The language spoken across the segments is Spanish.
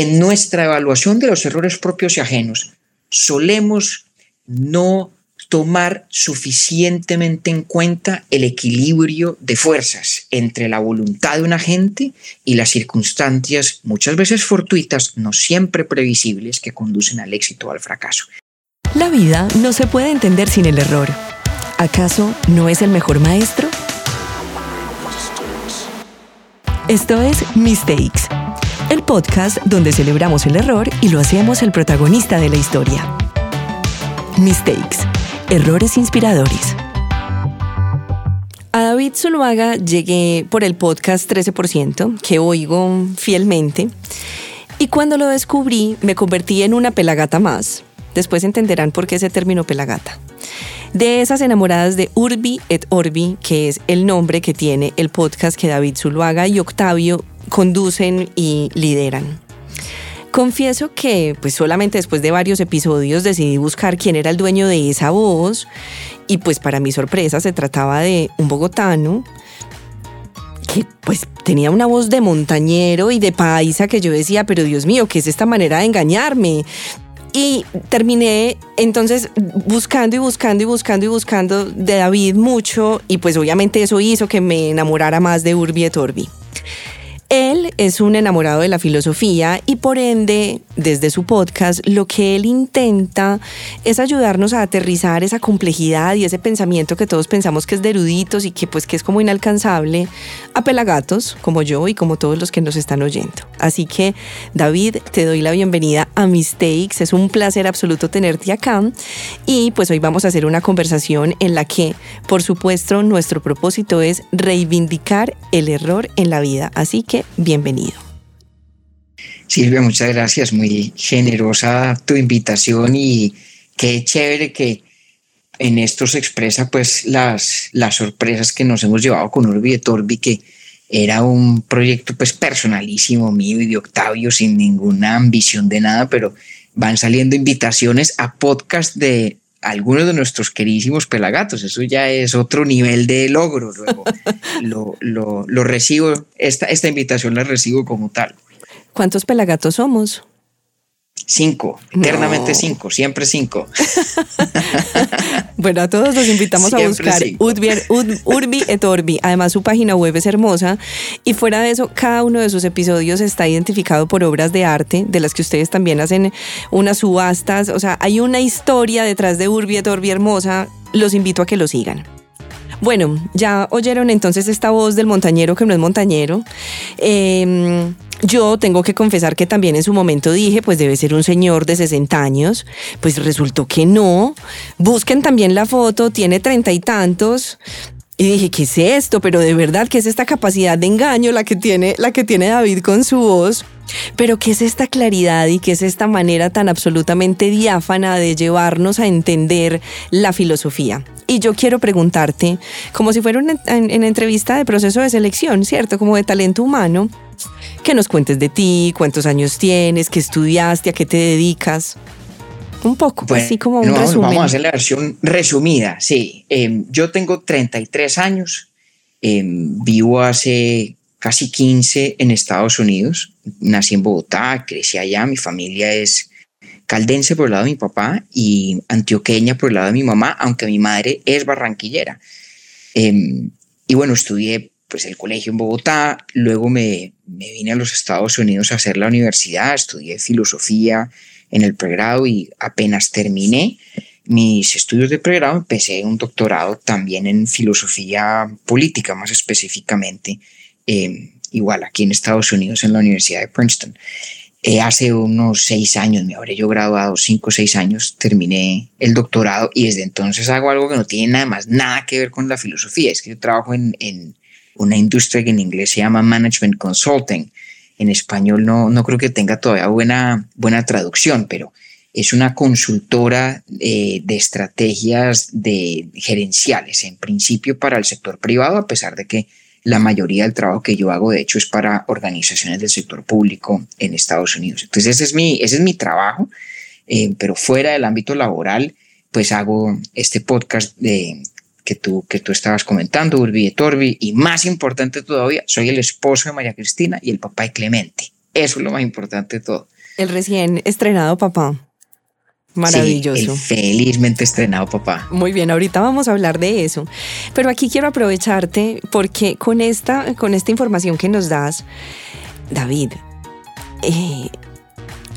en nuestra evaluación de los errores propios y ajenos, solemos no tomar suficientemente en cuenta el equilibrio de fuerzas entre la voluntad de un agente y las circunstancias, muchas veces fortuitas, no siempre previsibles, que conducen al éxito o al fracaso. La vida no se puede entender sin el error. ¿Acaso no es el mejor maestro? Esto es Mistakes, el podcast donde celebramos el error y lo hacemos el protagonista de la historia. Mistakes Errores inspiradores. A David Zuluaga llegué por el podcast 13%, que oigo fielmente, y cuando lo descubrí me convertí en una pelagata más. Después entenderán por qué ese término pelagata. De esas enamoradas de Urbi et Orbi, que es el nombre que tiene el podcast que David Zuluaga y Octavio conducen y lideran. Confieso que pues solamente después de varios episodios decidí buscar quién era el dueño de esa voz y pues para mi sorpresa se trataba de un bogotano que pues tenía una voz de montañero y de paisa que yo decía, pero Dios mío, ¿qué es esta manera de engañarme? Y terminé entonces buscando y buscando y buscando y buscando de David mucho y pues obviamente eso hizo que me enamorara más de Urbi et Orbi. Él es un enamorado de la filosofía y por ende, desde su podcast, lo que él intenta es ayudarnos a aterrizar esa complejidad y ese pensamiento que todos pensamos que es de eruditos y que pues que es como inalcanzable a pelagatos como yo y como todos los que nos están oyendo. Así que, David, te doy la bienvenida a Mistakes. Es un placer absoluto tenerte acá y pues hoy vamos a hacer una conversación en la que, por supuesto, nuestro propósito es reivindicar el error en la vida. Así que bienvenido. Silvia, muchas gracias, muy generosa tu invitación y qué chévere que en esto se expresa pues las, las sorpresas que nos hemos llevado con Urbi de Torbi, que era un proyecto pues personalísimo mío y de Octavio sin ninguna ambición de nada, pero van saliendo invitaciones a podcast de algunos de nuestros queridísimos pelagatos. Eso ya es otro nivel de logro. Luego lo, lo, recibo, esta, esta invitación la recibo como tal. ¿Cuántos pelagatos somos? Cinco, eternamente cinco, siempre cinco. bueno, a todos los invitamos a buscar Urbi et Orbi. Además, su página web es hermosa y fuera de eso, cada uno de sus episodios está identificado por obras de arte, de las que ustedes también hacen unas subastas. O sea, hay una historia detrás de Urbi et Orbi hermosa. Los invito a que lo sigan. Bueno, ya oyeron entonces esta voz del montañero que no es montañero. Eh, yo tengo que confesar que también en su momento dije, pues debe ser un señor de 60 años, pues resultó que no. Busquen también la foto, tiene treinta y tantos. Y dije, ¿qué es esto? Pero de verdad, ¿qué es esta capacidad de engaño la que tiene, la que tiene David con su voz? Pero ¿qué es esta claridad y qué es esta manera tan absolutamente diáfana de llevarnos a entender la filosofía? Y yo quiero preguntarte, como si fuera una en entrevista de proceso de selección, ¿cierto? Como de talento humano, que nos cuentes de ti, cuántos años tienes, qué estudiaste, a qué te dedicas. Un poco, así como un resumen. Vamos a hacer la versión resumida, sí. Em, yo tengo 33 años, em, vivo hace casi 15 en Estados Unidos, nací en Bogotá, crecí allá, mi familia es caldense por el lado de mi papá y antioqueña por el lado de mi mamá, aunque mi madre es barranquillera. Em, y bueno, estudié pues el colegio en Bogotá, luego me, me, vine a los Estados Unidos a hacer la universidad, estudié filosofía en el pregrado y apenas terminé mis estudios de pregrado empecé un doctorado también en filosofía política, más específicamente, em, igual aquí en Estados Unidos en la Universidad de Princeton. Eh, hace unos seis años, me habré yo graduado, cinco o seis años, terminé el doctorado y desde entonces hago algo que no tiene nada más, nada que ver con la filosofía. Es que yo trabajo en, en una industria que en inglés se llama Management Consulting. En español no, no creo que tenga todavía buena, buena traducción, pero es una consultora eh, de estrategias de gerenciales, en principio para el sector privado, a pesar de que la mayoría del trabajo que yo hago, de hecho, es para organizaciones del sector público en Estados Unidos. Entonces, ese es mi, ese es mi trabajo, eh, pero fuera del ámbito laboral, pues hago este podcast de, que tú, que tú estabas comentando, Urbi y Torbi, y más importante todavía, soy el esposo de María Cristina y el papá de Clemente. Eso es lo más importante de todo. El recién estrenado papá. Maravilloso. felizmente estrenado, papá. Muy bien, ahorita vamos a hablar de eso. Pero aquí quiero aprovecharte porque con esta, con esta información que nos das, David, eh,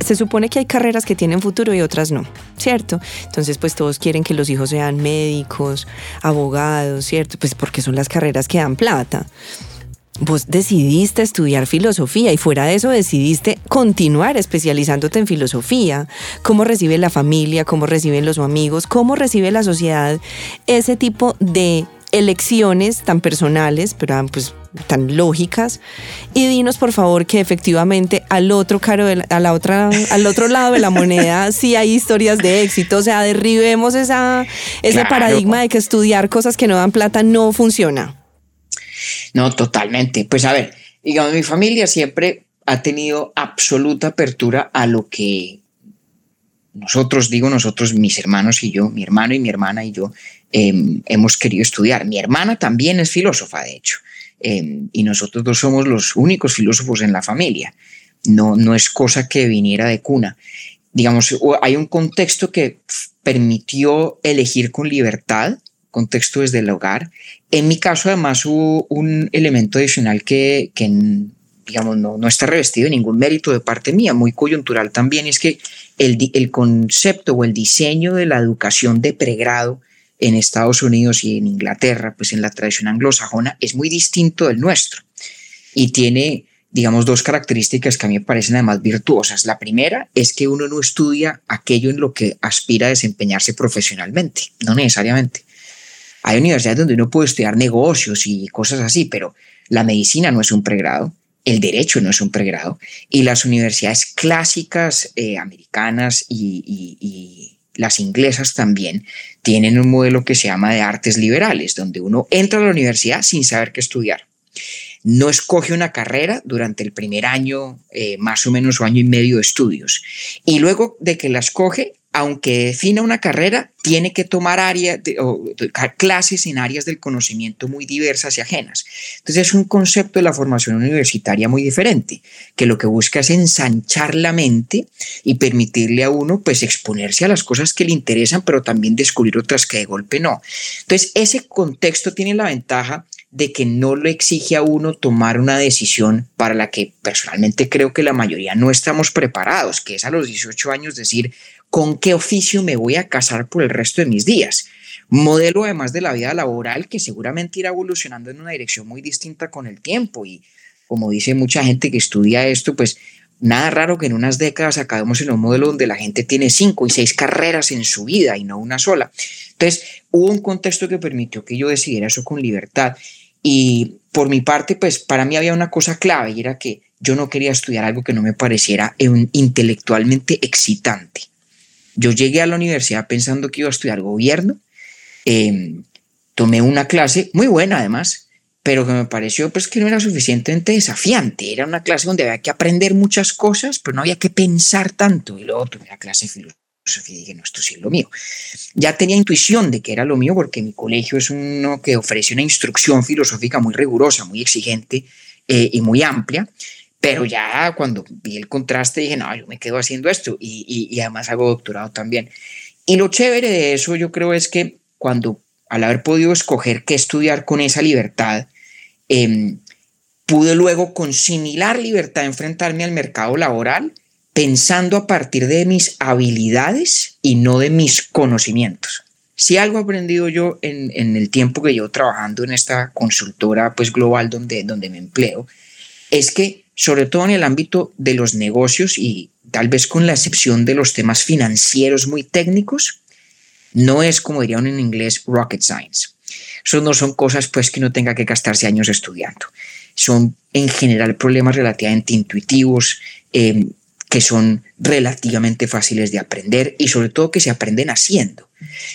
se supone que hay carreras que tienen futuro y otras no, ¿cierto? Entonces, pues todos quieren que los hijos sean médicos, abogados, ¿cierto? Pues porque son las carreras que dan plata vos decidiste estudiar filosofía y fuera de eso decidiste continuar especializándote en filosofía. ¿Cómo recibe la familia? ¿Cómo reciben los amigos? ¿Cómo recibe la sociedad ese tipo de elecciones tan personales, pero ah, pues tan lógicas y dinos por favor que efectivamente al otro caro a la otra al otro lado de la moneda sí hay historias de éxito, o sea, derribemos esa ese paradigma de que estudiar cosas que no dan plata no funciona. No, totalmente. Pues a ver, digamos, mi familia siempre ha tenido absoluta apertura a lo que nosotros, digo nosotros, mis hermanos y yo, mi hermano y mi hermana y yo, em, hemos querido estudiar. Mi hermana también es filósofa, de hecho, em, y nosotros dos somos los únicos filósofos en la familia. No, no es cosa que viniera de cuna. Digamos, hay un contexto que permitió elegir con libertad contexto desde el hogar. En mi caso, además, hubo un elemento adicional que, que digamos, no, está revestido de ningún mérito de parte mía, muy coyuntural también, es que el concepto o el diseño de la educación de pregrado en Estados Unidos y en Inglaterra, pues en la tradición anglosajona, es muy distinto del nuestro y tiene, digamos, dos características que a mí me parecen además virtuosas. La primera es que uno no estudia aquello en lo que aspira a desempeñarse profesionalmente, no necesariamente. Hay universidades donde uno puede estudiar negocios y cosas así, pero la medicina no es un pregrado, el derecho no es un pregrado, y las universidades clásicas eh, americanas y, las inglesas también tienen un modelo que se llama de artes liberales, donde uno entra a la universidad sin saber qué estudiar. No escoge una carrera durante el primer año, eh, más o menos, o año y medio de estudios. Y luego de que la escoge, aunque defina una carrera, tiene que tomar áreas o clases en áreas del conocimiento muy diversas y ajenas. Entonces es un concepto de la formación universitaria muy diferente, que lo que busca es ensanchar la mente y permitirle a uno pues exponerse a las cosas que le interesan, pero también descubrir otras que de golpe no. Entonces ese contexto tiene la ventaja de que no le exige a uno tomar una decisión para la que personalmente creo que la mayoría no estamos preparados, que es a los 18 años decir, con qué oficio me voy a casar por el resto de mis días. Modelo además de la vida laboral que seguramente irá evolucionando en una dirección muy distinta con el tiempo y como dice mucha gente que estudia esto, pues nada raro que en unas décadas acabemos en un modelo donde la gente tiene cinco y seis carreras en su vida y no una sola. Entonces, hubo un contexto que permitió que yo decidiera eso con libertad. Y por mi parte, pues para mí había una cosa clave y era que yo no quería estudiar algo que no me pareciera intelectualmente excitante. Yo llegué a la universidad pensando que iba a estudiar gobierno. Em, tomé una clase muy buena además, pero que me pareció pues que no era suficientemente desafiante. Era una clase donde había que aprender muchas cosas, pero no había que pensar tanto. Y luego tomé la clase de filosofía y dije, no, esto sí es lo mío. Ya tenía intuición de que era lo mío porque mi colegio es uno que ofrece una instrucción filosófica muy rigurosa, muy exigente eh, y muy amplia. Pero ya cuando vi el contraste dije, no, yo me quedo haciendo esto y, y, además hago doctorado también. Y lo chévere de eso yo creo es que cuando al haber podido escoger qué estudiar con esa libertad, eh, pude luego con similar libertad enfrentarme al mercado laboral pensando a partir de mis habilidades y no de mis conocimientos. Si algo he aprendido yo en, en, el tiempo que llevo trabajando en esta consultora pues global donde, donde me empleo, es que sobre todo en el ámbito de los negocios y tal vez con la excepción de los temas financieros muy técnicos, no es como dirían en inglés rocket science. Eso no son cosas pues que no tenga que gastarse años estudiando. Son en general problemas relativamente intuitivos, em, que son relativamente fáciles de aprender y sobre todo que se aprenden haciendo.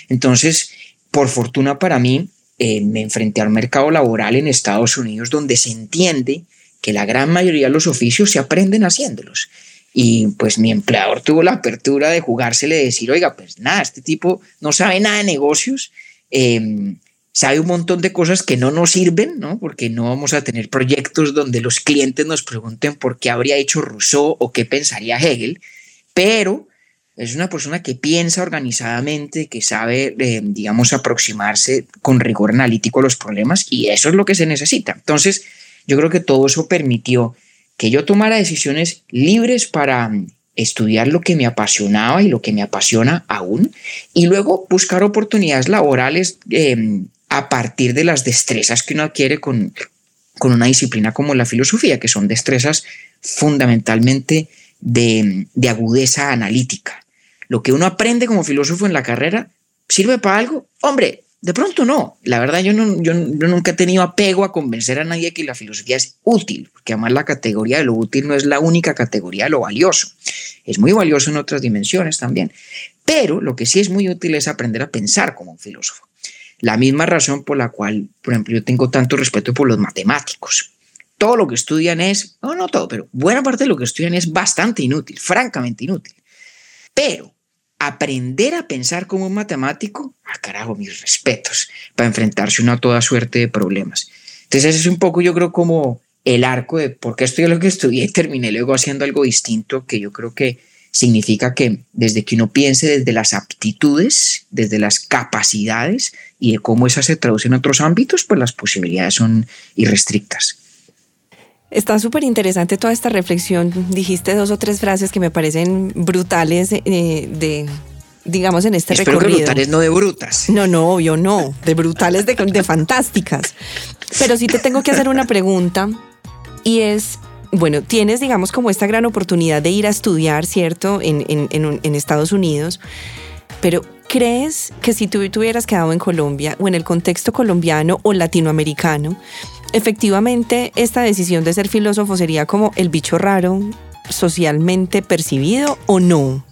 Entonces, por fortuna para mí, eh, me enfrenté al mercado laboral en Estados Unidos donde se entiende que la gran mayoría de los oficios se aprenden haciéndolos. Y pues mi empleador tuvo la apertura de jugársele, de decir, oiga, pues nada, este tipo no sabe nada de negocios, em, sabe un montón de cosas que no nos sirven, ¿no? Porque no vamos a tener proyectos donde los clientes nos pregunten por qué habría hecho Rousseau o qué pensaría Hegel, pero es una persona que piensa organizadamente, que sabe, eh, digamos, aproximarse con rigor analítico a los problemas y eso es lo que se necesita. Entonces, yo creo que todo eso permitió que yo tomara decisiones libres para mm, estudiar lo que me apasionaba y lo que me apasiona aún, y luego buscar oportunidades laborales em, a partir de las destrezas que uno adquiere con, con una disciplina como la filosofía, que son destrezas fundamentalmente de, de agudeza analítica. Lo que uno aprende como filósofo en la carrera sirve para algo. Hombre, de pronto no. La verdad, yo, no, yo, nunca he tenido apego a convencer a nadie que la filosofía es útil, porque además la categoría de lo útil no es la única categoría de lo valioso. Es muy valioso en otras dimensiones también. Pero lo que sí es muy útil es aprender a pensar como un filósofo. La misma razón por la cual, por ejemplo, yo tengo tanto respeto por los matemáticos. Todo lo que estudian es, no, no todo, pero buena parte de lo que estudian es bastante inútil, francamente inútil. Pero aprender a pensar como un matemático, ah, carajo, mis respetos, para enfrentarse uno a toda suerte de problemas. Entonces, ese es un poco, yo creo, como el arco de por qué estudié lo que estudié y terminé luego haciendo algo distinto, que yo creo que significa que desde que uno piense desde las aptitudes, desde las capacidades y de cómo esas se traducen en otros ámbitos, pues las posibilidades son irrestrictas. Está súper interesante toda esta reflexión. Dijiste dos o tres frases que me parecen brutales eh, de, digamos, en este Espero recorrido. Que brutales, no de brutas. No, no, obvio no, de brutales, de, de fantásticas. Pero sí te tengo que hacer una pregunta y es, bueno, tienes, digamos, como esta gran oportunidad de ir a estudiar, ¿cierto?, en, en, en, en Estados Unidos, pero ¿crees que si tú te hubieras quedado en Colombia o en el contexto colombiano o latinoamericano, efectivamente esta decisión de ser filósofo sería como el bicho raro socialmente percibido o no?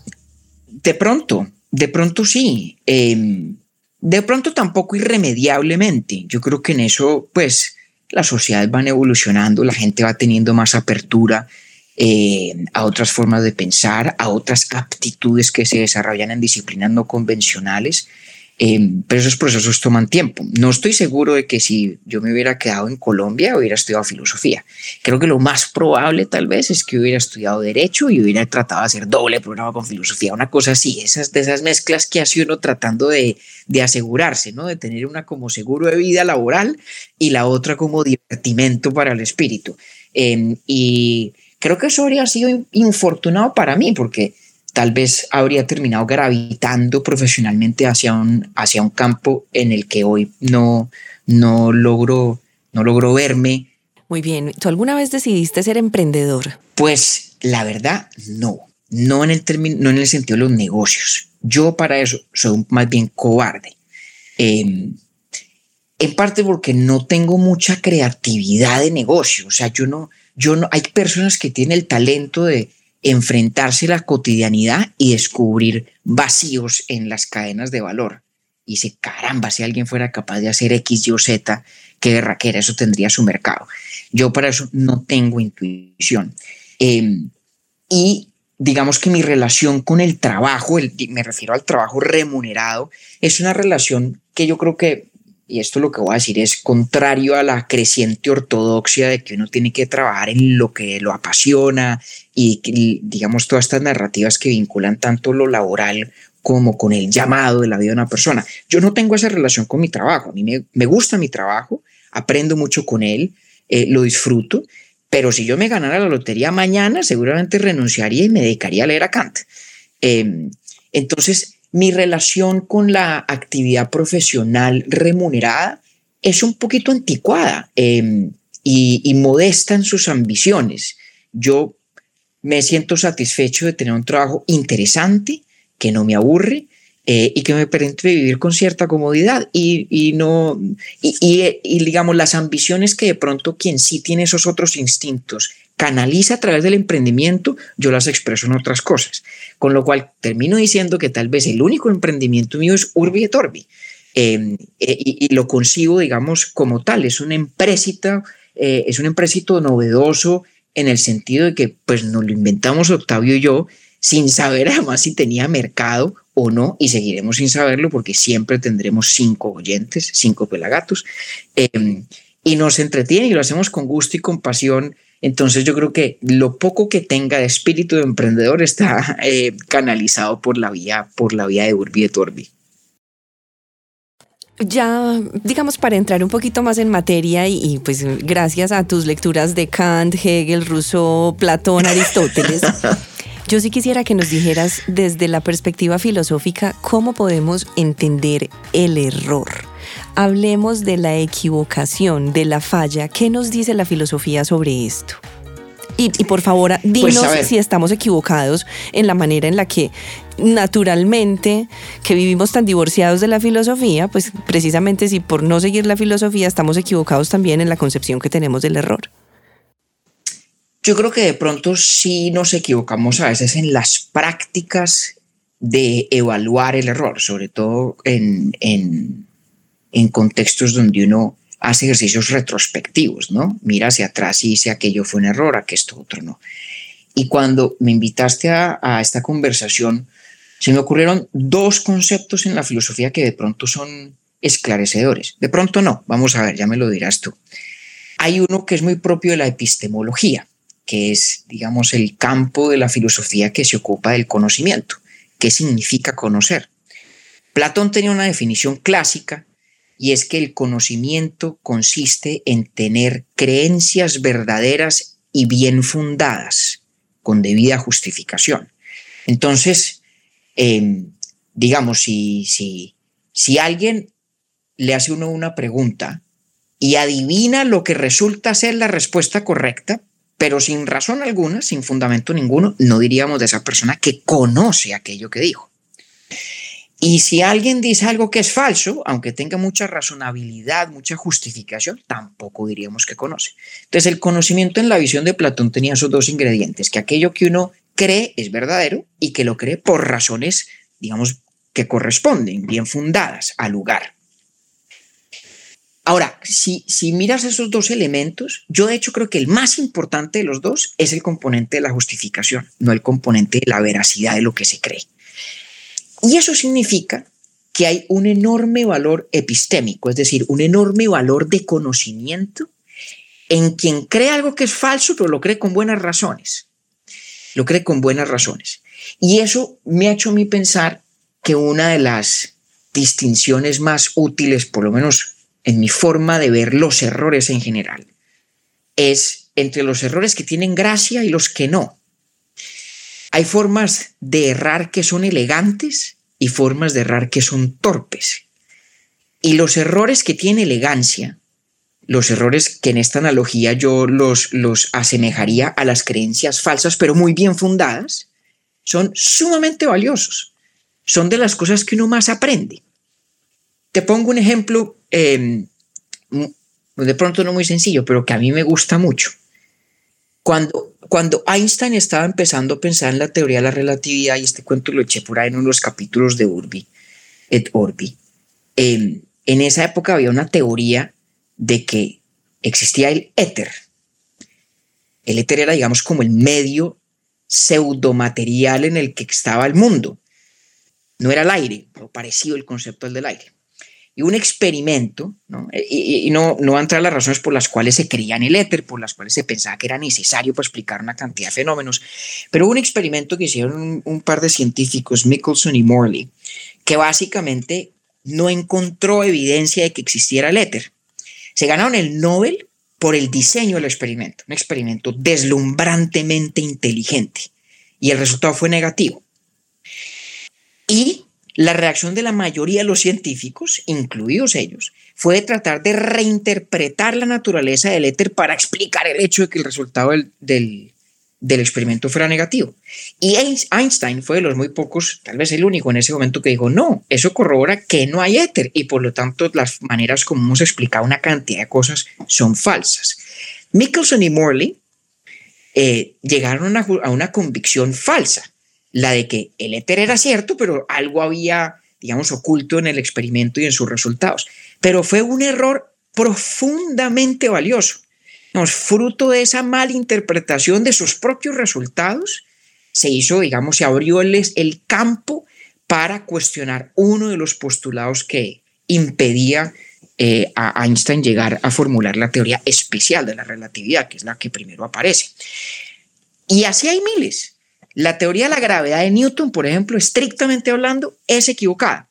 De pronto, de pronto sí. Em, de pronto tampoco irremediablemente. Yo creo que en eso, pues, las sociedades van evolucionando, la gente va teniendo más apertura eh, a otras formas de pensar, a otras aptitudes que se desarrollan en disciplinas no convencionales. Eh, pero esos procesos toman tiempo. No estoy seguro de que si yo me hubiera quedado en Colombia hubiera estudiado filosofía. Creo que lo más probable tal vez es que hubiera estudiado derecho y hubiera tratado de hacer doble programa con filosofía, una cosa así, esas de esas mezclas que hace uno tratando de, de asegurarse, ¿no? De tener una como seguro de vida laboral y la otra como divertimento para el espíritu. Eh, y creo que eso habría sido infortunado para mí porque tal vez habría terminado gravitando profesionalmente hacia un, hacia un campo en el que hoy no, no, logro, no logro verme. Muy bien, ¿tú alguna vez decidiste ser emprendedor? Pues la verdad, no, no en el, término, no en el sentido de los negocios. Yo para eso soy más bien cobarde. Em, en parte porque no tengo mucha creatividad de negocio. O sea, yo no, yo no, hay personas que tienen el talento de, enfrentarse a la cotidianidad y descubrir vacíos en las cadenas de valor. Y dice, caramba, si alguien fuera capaz de hacer X, Y o Z, qué berraquera, eso tendría su mercado. Yo para eso no tengo intuición. Em, y digamos que mi relación con el trabajo, me refiero al trabajo remunerado, es una relación que yo creo que y esto lo que voy a decir es contrario a la creciente ortodoxia de que uno tiene que trabajar en lo que lo apasiona y digamos todas estas narrativas que vinculan tanto lo laboral como con el llamado de la vida de una persona. Yo no tengo esa relación con mi trabajo, a mí me, gusta mi trabajo, aprendo mucho con él, eh, lo disfruto, pero si yo me ganara la lotería mañana, seguramente renunciaría y me dedicaría a leer a Kant. Em, entonces, mi relación con la actividad profesional remunerada es un poquito anticuada em, y, modesta en sus ambiciones. Yo me siento satisfecho de tener un trabajo interesante, que no me aburre eh, y que me permite vivir con cierta comodidad y, no y, digamos las ambiciones que de pronto quien sí tiene esos otros instintos canaliza a través del emprendimiento, yo las expreso en otras cosas. Con lo cual termino diciendo que tal vez el único emprendimiento mío es Urbi et Orbi. Em, eh, y, lo consigo, digamos, como tal. Es un empréstito, eh, es un novedoso en el sentido de que pues nos lo inventamos Octavio y yo sin saber además si tenía mercado o no, y seguiremos sin saberlo porque siempre tendremos cinco oyentes, cinco pelagatos, em, y nos entretiene y lo hacemos con gusto y con pasión. Entonces yo creo que lo poco que tenga de espíritu de emprendedor está eh, canalizado por la vía, por la vía de Urbi et Orbi. Ya, digamos, para entrar un poquito más en materia y, pues gracias a tus lecturas de Kant, Hegel, Rousseau, Platón, Aristóteles, yo sí quisiera que nos dijeras desde la perspectiva filosófica cómo podemos entender el error. Hablemos de la equivocación, de la falla. ¿Qué nos dice la filosofía sobre esto? Y, por favor, pues, dinos si estamos equivocados en la manera en la que naturalmente que vivimos tan divorciados de la filosofía, pues precisamente si por no seguir la filosofía estamos equivocados también en la concepción que tenemos del error. Yo creo que de pronto sí nos equivocamos a veces en las prácticas de evaluar el error, sobre todo en, en, en contextos donde uno hace ejercicios retrospectivos, ¿no? Mira hacia atrás y dice aquello fue un error, a que esto otro no. Y cuando me invitaste a, a, esta conversación, se me ocurrieron dos conceptos en la filosofía que de pronto son esclarecedores. De pronto no, vamos a ver, ya me lo dirás tú. Hay uno que es muy propio de la epistemología, que es, digamos, el campo de la filosofía que se ocupa del conocimiento. ¿Qué significa conocer? Platón tenía una definición clásica y es que el conocimiento consiste en tener creencias verdaderas y bien fundadas, con debida justificación. Entonces, em, digamos, si, si, si alguien le hace uno una pregunta y adivina lo que resulta ser la respuesta correcta, pero sin razón alguna, sin fundamento ninguno, no diríamos de esa persona que conoce aquello que dijo. Y si alguien dice algo que es falso, aunque tenga mucha razonabilidad, mucha justificación, tampoco diríamos que conoce. Entonces el conocimiento en la visión de Platón tenía esos dos ingredientes, que aquello que uno cree es verdadero y que lo cree por razones, digamos, que corresponden, bien fundadas al lugar. Ahora, si, si miras esos dos elementos, yo de hecho creo que el más importante de los dos es el componente de la justificación, no el componente de la veracidad de lo que se cree. Y eso significa que hay un enorme valor epistémico, es decir, un enorme valor de conocimiento en quien cree algo que es falso, pero lo cree con buenas razones. Lo cree con buenas razones. Y eso me ha hecho a mí pensar que una de las distinciones más útiles, por lo menos en mi forma de ver los errores en general, es entre los errores que tienen gracia y los que no. Hay formas de errar que son elegantes y formas de errar que son torpes. Y los errores que tienen elegancia, los errores que en esta analogía yo los, los asemejaría a las creencias falsas, pero muy bien fundadas, son sumamente valiosos. Son de las cosas que uno más aprende. Te pongo un ejemplo, em, de pronto no muy sencillo, pero que a mí me gusta mucho. Cuando, cuando Einstein estaba empezando a pensar en la teoría de la relatividad, y este cuento lo eché por ahí en uno de los capítulos de Urbi et Orbi, em, en esa época había una teoría de que existía el éter. El éter era, digamos, como el medio pseudomaterial en el que estaba el mundo. No era el aire, pero parecido el concepto del aire y un experimento, ¿no? y, no, no a entrar las razones por las cuales se creía en el éter, por las cuales se pensaba que era necesario para explicar una cantidad de fenómenos, pero un experimento que hicieron un, par de científicos, Michelson y Morley, que básicamente no encontró evidencia de que existiera el éter. Se ganaron el Nobel por el diseño del experimento, un experimento deslumbrantemente inteligente, y el resultado fue negativo. Y la reacción de la mayoría de los científicos, incluidos ellos, fue de tratar de reinterpretar la naturaleza del éter para explicar el hecho de que el resultado del, experimento fuera negativo. Y Einstein fue de los muy pocos, tal vez el único en ese momento que dijo, no, eso corrobora que no hay éter y por lo tanto las maneras como hemos explicado una cantidad de cosas son falsas. Michelson y Morley eh, llegaron a una convicción falsa la de que el éter era cierto, pero algo había, digamos, oculto en el experimento y en sus resultados. Pero fue un error profundamente valioso. Digamos, fruto de esa mala interpretación de sus propios resultados, se hizo, digamos, se abrió el, el campo para cuestionar uno de los postulados que impedía eh, a Einstein llegar a formular la teoría especial de la relatividad, que es la que primero aparece. Y así hay miles. La teoría de la gravedad de Newton, por ejemplo, estrictamente hablando, es equivocada.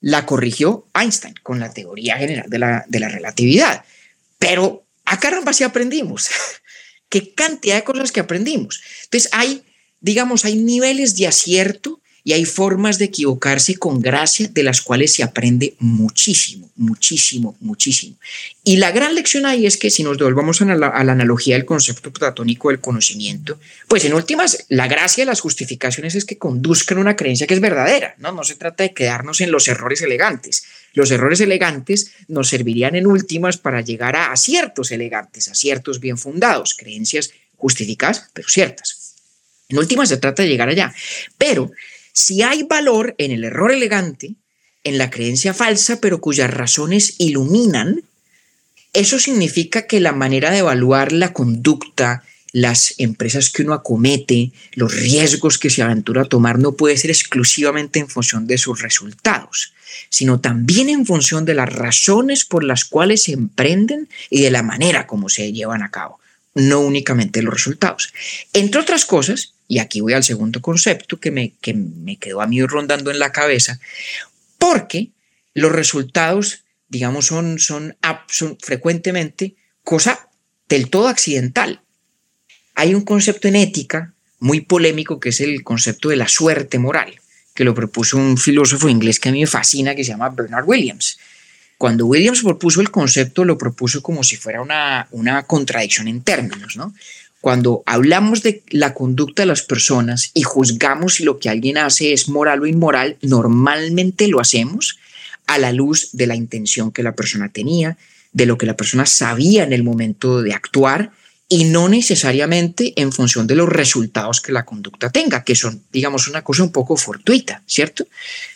La corrigió Einstein con la teoría general de la, de la relatividad. Pero a caramba sí aprendimos. Qué cantidad de cosas que aprendimos. Entonces hay, digamos, hay niveles de acierto y hay formas de equivocarse con gracia de las cuales se aprende muchísimo, muchísimo, muchísimo. Y la gran lección ahí es que si nos devolvamos a la, analogía del concepto platónico del conocimiento, pues en últimas, la gracia de las justificaciones es que conduzcan una creencia que es verdadera, ¿no? No se trata de quedarnos en los errores elegantes. Los errores elegantes nos servirían en últimas para llegar a aciertos elegantes, aciertos bien fundados, creencias justificadas, pero ciertas. En últimas se trata de llegar allá. Pero si hay valor en el error elegante, en la creencia falsa, pero cuyas razones iluminan, eso significa que la manera de evaluar la conducta, las empresas que uno acomete, los riesgos que se aventura a tomar, no puede ser exclusivamente en función de sus resultados, sino también en función de las razones por las cuales se emprenden y de la manera como se llevan a cabo, no únicamente los resultados. Entre otras cosas, y aquí voy al segundo concepto que me, que me quedó a mí rondando en la cabeza, porque los resultados, digamos, son, son, frecuentemente cosa del todo accidental. Hay un concepto en ética muy polémico que es el concepto de la suerte moral, que lo propuso un filósofo inglés que a mí me fascina, que se llama Bernard Williams. Cuando Williams propuso el concepto, lo propuso como si fuera una, una contradicción en términos, ¿no? Cuando hablamos de la conducta de las personas y juzgamos si lo que alguien hace es moral o inmoral, normalmente lo hacemos a la luz de la intención que la persona tenía, de lo que la persona sabía en el momento de actuar y no necesariamente en función de los resultados que la conducta tenga, que son, digamos, una cosa un poco fortuita, ¿cierto?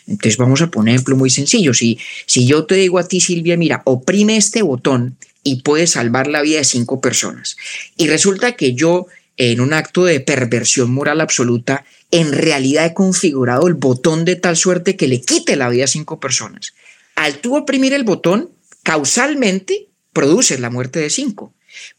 Entonces vamos a poner ejemplo muy sencillo. Si, si yo te digo a ti, Silvia, mira, oprime este botón y puede salvar la vida de cinco personas. Y resulta que yo, en un acto de perversión moral absoluta, en realidad he configurado el botón de tal suerte que le quite la vida a cinco personas. Al tú oprimir el botón, causalmente produces la muerte de cinco,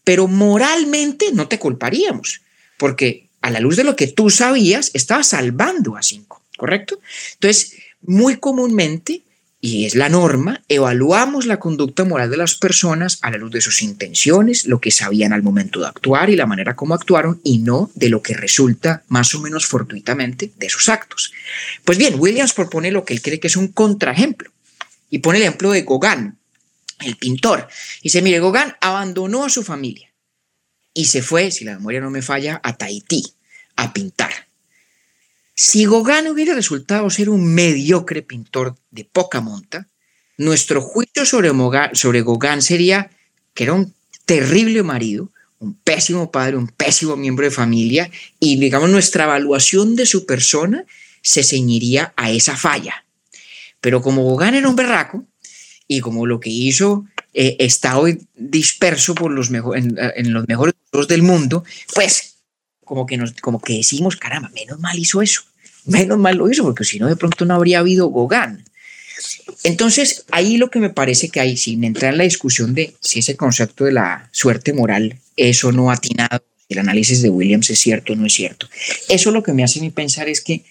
pero moralmente no te culparíamos, porque a la luz de lo que tú sabías, estabas salvando a cinco, ¿correcto? Entonces, muy comúnmente y es la norma, evaluamos la conducta moral de las personas a la luz de sus intenciones, lo que sabían al momento de actuar y la manera como actuaron, y no de lo que resulta más o menos fortuitamente de sus actos. Pues bien, Williams propone lo que él cree que es un contraejemplo, y pone el ejemplo de Gauguin, el pintor. Dice, mire, Gauguin abandonó a su familia y se fue, si la memoria no me falla, a Tahití a pintar. Si Gauguin hubiera resultado ser un mediocre pintor de poca monta, nuestro juicio sobre, sobre Gauguin sería que era un terrible marido, un pésimo padre, un pésimo miembro de familia, y digamos nuestra evaluación de su persona se ceñiría a esa falla. Pero como Gauguin era un berraco, y como lo que hizo eh, está hoy disperso por los en, los mejores del mundo, pues como que, nos, como que decimos, caramba, menos mal hizo eso, menos mal lo hizo, porque si no, de pronto no habría habido Gauguin. Entonces, ahí lo que me parece que hay, sin entrar en la discusión de si ese concepto de la suerte moral es o no atinado, el análisis de Williams es cierto o no es cierto, eso lo que me hace pensar es que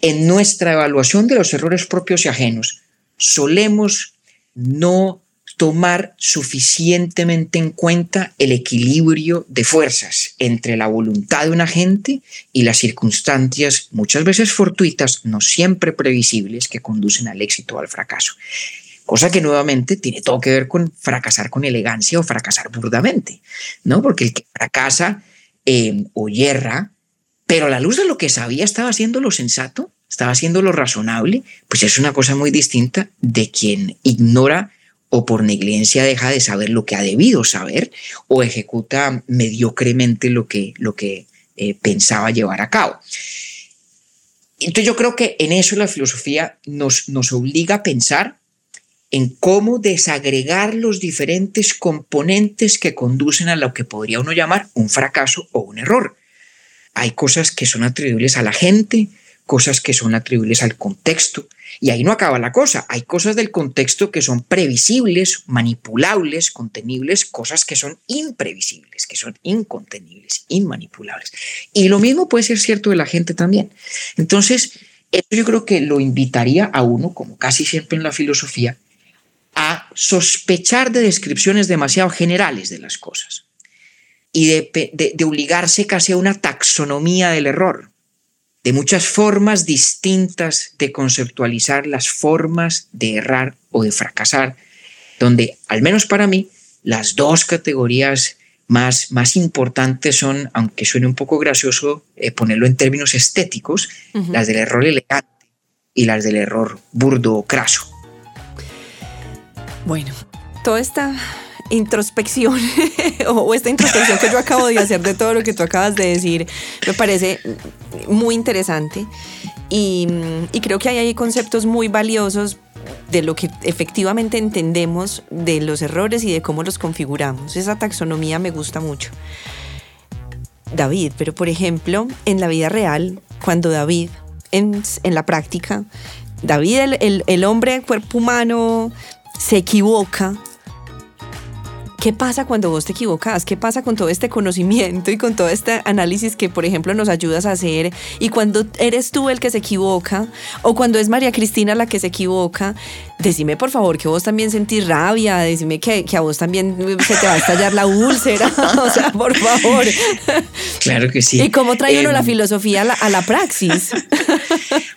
en nuestra evaluación de los errores propios y ajenos, solemos no tomar suficientemente en cuenta el equilibrio de fuerzas entre la voluntad de un agente y las circunstancias, muchas veces fortuitas, no siempre previsibles, que conducen al éxito o al fracaso. Cosa que nuevamente tiene todo que ver con fracasar con elegancia o fracasar burdamente, ¿no? Porque el que fracasa eh, o yerra, pero a la luz de lo que sabía estaba haciendo lo sensato, estaba haciendo lo razonable, pues es una cosa muy distinta de quien ignora o por negligencia deja de saber lo que ha debido saber o ejecuta mediocremente lo que, lo que eh, pensaba llevar a cabo. Entonces yo creo que en eso la filosofía nos, nos obliga a pensar en cómo desagregar los diferentes componentes que conducen a lo que podría uno llamar un fracaso o un error. Hay cosas que son atribuibles a la gente, cosas que son atribuibles al contexto. Y ahí no acaba la cosa. Hay cosas del contexto que son previsibles, manipulables, contenibles, cosas que son imprevisibles, que son incontenibles, inmanipulables. Y lo mismo puede ser cierto de la gente también. Entonces, eso yo creo que lo invitaría a uno, como casi siempre en la filosofía, a sospechar de descripciones demasiado generales de las cosas y de, de obligarse casi a una taxonomía del error de muchas formas distintas de conceptualizar las formas de errar o de fracasar, donde, al menos para mí, las dos categorías más, más importantes son, aunque suene un poco gracioso eh, ponerlo en términos estéticos, las del error elegante y las del error burdo o craso. Bueno, toda esta introspección o esta introspección que yo acabo de hacer de todo lo que tú acabas de decir me parece muy interesante y, creo que hay conceptos muy valiosos de lo que efectivamente entendemos de los errores y de cómo los configuramos. Esa taxonomía me gusta mucho. David, pero por ejemplo, en la vida real, cuando David, en, la práctica, David, el, el hombre cuerpo humano, se equivoca, ¿Qué pasa cuando vos te equivocas? ¿Qué pasa con todo este conocimiento y con todo este análisis que, por ejemplo, nos ayudas a hacer? Y cuando eres tú el que se equivoca o cuando es María Cristina la que se equivoca, decime por favor que vos también sentís rabia, decime que, que a vos también se te va a estallar la úlcera, o sea, por favor. Claro que sí. ¿Y cómo trae uno la em, filosofía a la, a la praxis?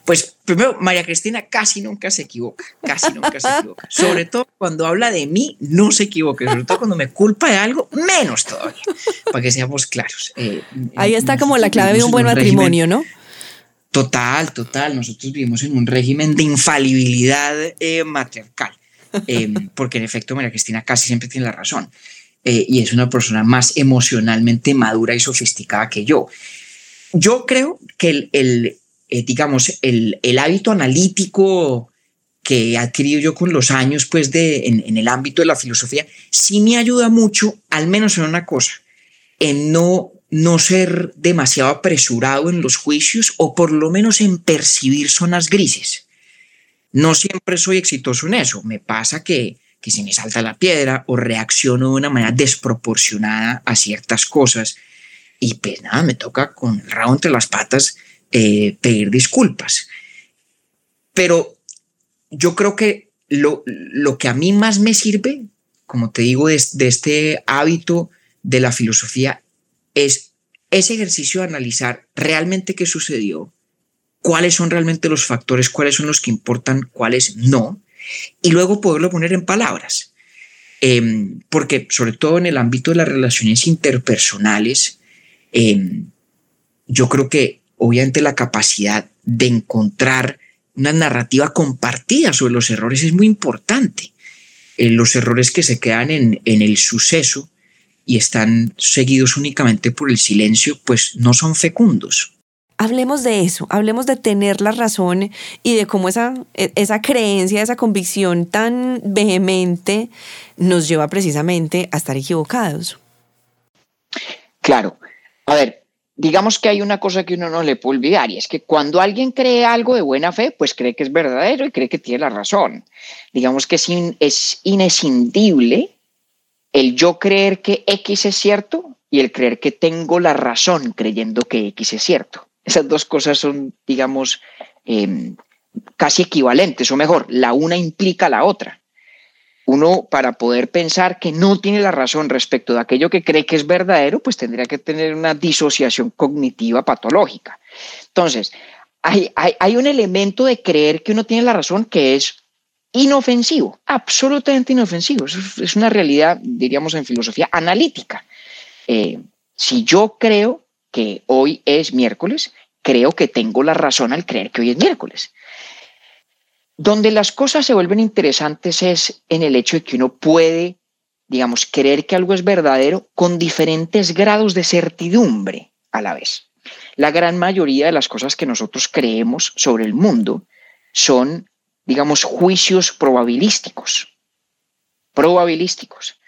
Pues primero, María Cristina casi nunca se equivoca, casi nunca se equivoca. Sobre todo cuando habla de mí, no se equivoca. Sobre todo cuando me culpa de algo, menos todavía, para que seamos claros. Eh, Ahí está como la clave de un buen matrimonio, ¿no? Total, total. Nosotros vivimos en un régimen de infalibilidad eh, matriarcal, eh, porque en efecto María Cristina casi siempre tiene la razón. y es una persona más emocionalmente madura y sofisticada que yo. Yo creo que el, digamos, el, el, hábito analítico que he adquirido yo con los años, pues, de, en, en, el ámbito de la filosofía, sí me ayuda mucho, al menos en una cosa, en no, no ser demasiado apresurado en los juicios o por lo menos en percibir zonas grises. No siempre soy exitoso en eso. Me pasa que, que se me salta la piedra o reacciono de una manera desproporcionada a ciertas cosas y pues nada, me toca con el rabo entre las patas eh, pedir disculpas. Pero yo creo que lo, lo, que a mí más me sirve, como te digo, de, este hábito de la filosofía es ese ejercicio de analizar realmente qué sucedió, cuáles son realmente los factores, cuáles son los que importan, cuáles no, y luego poderlo poner en palabras. Em, porque sobre todo en el ámbito de las relaciones interpersonales, em, yo creo que obviamente la capacidad de encontrar una narrativa compartida sobre los errores es muy importante. Eh, los errores que se quedan en, en el suceso y están seguidos únicamente por el silencio, pues no son fecundos. Hablemos de eso, hablemos de tener la razón y de cómo esa, e, esa creencia, esa convicción tan vehemente nos lleva precisamente a estar equivocados. Claro. A ver, digamos que hay una cosa que uno no le puede olvidar y es que cuando alguien cree algo de buena fe, pues cree que es verdadero y cree que tiene la razón. Digamos que es, es inescindible el yo creer que X es cierto y el creer que tengo la razón creyendo que X es cierto. Esas dos cosas son, digamos, em, casi equivalentes, o mejor, la una implica la otra. Uno, para poder pensar que no tiene la razón respecto de aquello que cree que es verdadero, pues tendría que tener una disociación cognitiva patológica. Entonces, hay, hay, un elemento de creer que uno tiene la razón que es inofensivo, absolutamente inofensivo. Es una realidad, diríamos en filosofía, analítica. Eh, si yo creo que hoy es miércoles, creo que tengo la razón al creer que hoy es miércoles. Donde las cosas se vuelven interesantes es en el hecho de que uno puede, digamos, creer que algo es verdadero con diferentes grados de certidumbre a la vez. La gran mayoría de las cosas que nosotros creemos sobre el mundo son digamos, juicios probabilísticos. Probabilísticos.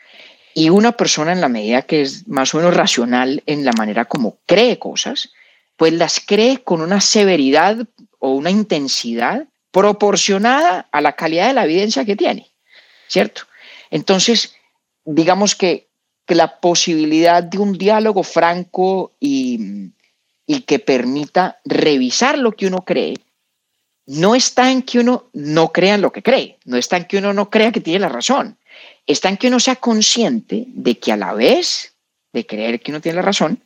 Y una persona en la medida que es más o menos racional en la manera como cree cosas, pues las cree con una severidad o una intensidad proporcionada a la calidad de la evidencia que tiene, ¿cierto? Entonces, digamos que, la posibilidad de un diálogo franco y, y que permita revisar lo que uno cree, no está en que uno no crea en lo que cree, no está en que uno no crea que tiene la razón, está en que uno sea consciente de que a la vez de creer que uno tiene la razón,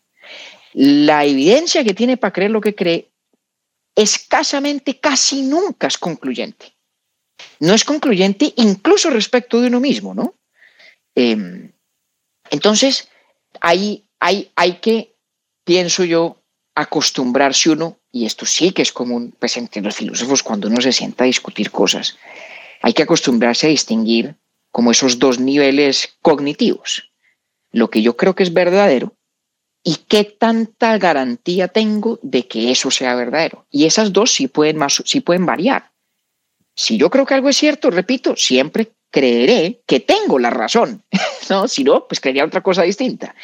la evidencia que tiene para creer lo que cree escasamente, casi nunca es concluyente. No es concluyente incluso respecto de uno mismo, ¿no? Em, entonces, hay, hay, hay que, pienso yo, acostumbrarse uno, y esto sí que es común pues, entre los filósofos cuando uno se sienta a discutir cosas, hay que acostumbrarse a distinguir como esos dos niveles cognitivos, lo que yo creo que es verdadero y qué tanta garantía tengo de que eso sea verdadero. Y esas dos sí pueden, sí pueden variar. Si yo creo que algo es cierto, repito, siempre creeré que tengo la razón, ¿no? Si no, pues creería otra cosa distinta.